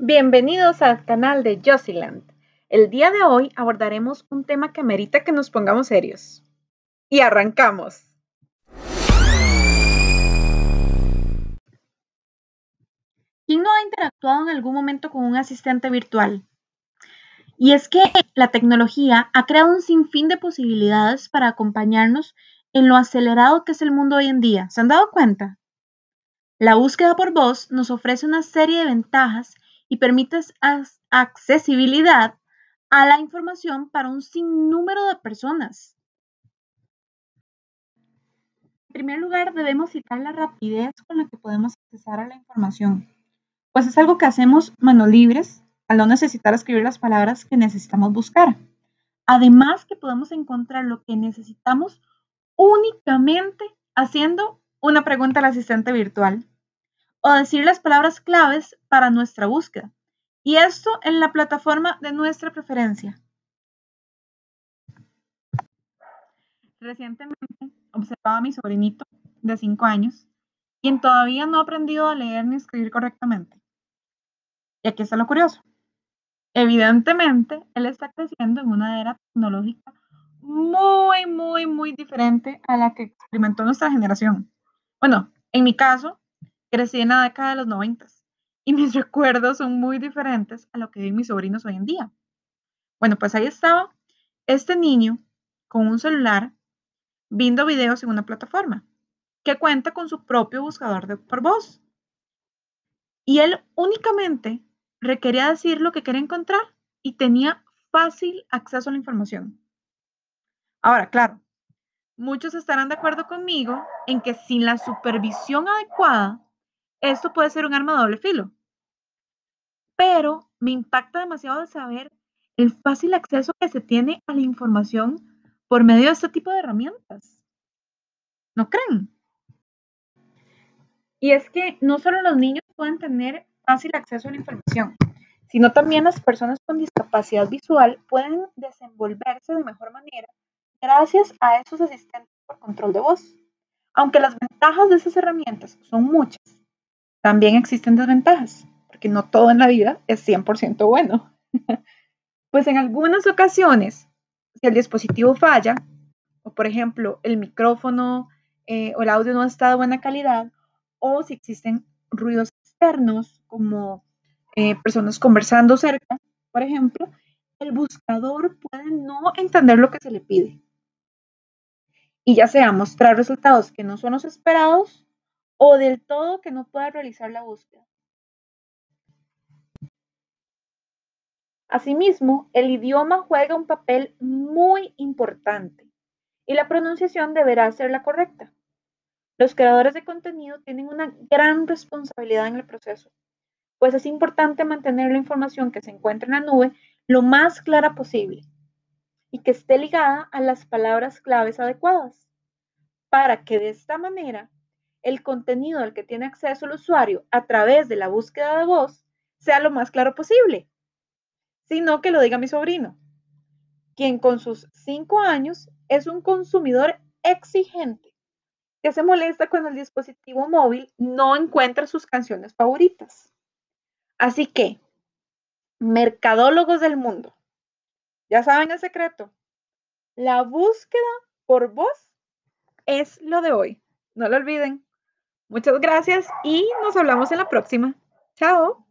Bienvenidos al canal de Josiland. El día de hoy abordaremos un tema que merita que nos pongamos serios. Y arrancamos. ¿Quién no ha interactuado en algún momento con un asistente virtual? Y es que la tecnología ha creado un sinfín de posibilidades para acompañarnos en lo acelerado que es el mundo hoy en día. ¿Se han dado cuenta? La búsqueda por voz nos ofrece una serie de ventajas y permite accesibilidad a la información para un sinnúmero de personas. En primer lugar, debemos citar la rapidez con la que podemos accesar a la información, pues es algo que hacemos manos libres al no necesitar escribir las palabras que necesitamos buscar. Además que podemos encontrar lo que necesitamos únicamente haciendo una pregunta al asistente virtual o decir las palabras claves para nuestra búsqueda. Y esto en la plataforma de nuestra preferencia. Recientemente observaba a mi sobrinito de 5 años, quien todavía no ha aprendido a leer ni escribir correctamente. Y aquí está lo curioso. Evidentemente, él está creciendo en una era tecnológica muy, muy, muy diferente a la que experimentó nuestra generación. Bueno, en mi caso, crecí en la década de los 90 y mis recuerdos son muy diferentes a lo que viven mis sobrinos hoy en día. Bueno, pues ahí estaba este niño con un celular viendo videos en una plataforma que cuenta con su propio buscador de por voz. Y él únicamente requería decir lo que quería encontrar y tenía fácil acceso a la información. Ahora, claro, muchos estarán de acuerdo conmigo en que sin la supervisión adecuada, esto puede ser un arma de doble filo. Pero me impacta demasiado de saber el fácil acceso que se tiene a la información por medio de este tipo de herramientas. ¿No creen? Y es que no solo los niños pueden tener fácil acceso a la información, sino también las personas con discapacidad visual pueden desenvolverse de mejor manera gracias a esos asistentes por control de voz. Aunque las ventajas de esas herramientas son muchas, también existen desventajas, porque no todo en la vida es 100% bueno. pues en algunas ocasiones, si el dispositivo falla, o por ejemplo el micrófono eh, o el audio no está de buena calidad, o si existen ruidos externos como eh, personas conversando cerca, por ejemplo, el buscador puede no entender lo que se le pide. Y ya sea mostrar resultados que no son los esperados o del todo que no pueda realizar la búsqueda. Asimismo, el idioma juega un papel muy importante y la pronunciación deberá ser la correcta. Los creadores de contenido tienen una gran responsabilidad en el proceso, pues es importante mantener la información que se encuentra en la nube lo más clara posible y que esté ligada a las palabras claves adecuadas, para que de esta manera el contenido al que tiene acceso el usuario a través de la búsqueda de voz sea lo más claro posible. Sino que lo diga mi sobrino, quien con sus cinco años es un consumidor exigente, que se molesta cuando el dispositivo móvil no encuentra sus canciones favoritas. Así que, mercadólogos del mundo, ya saben el secreto. La búsqueda por voz es lo de hoy. No lo olviden. Muchas gracias y nos hablamos en la próxima. Chao.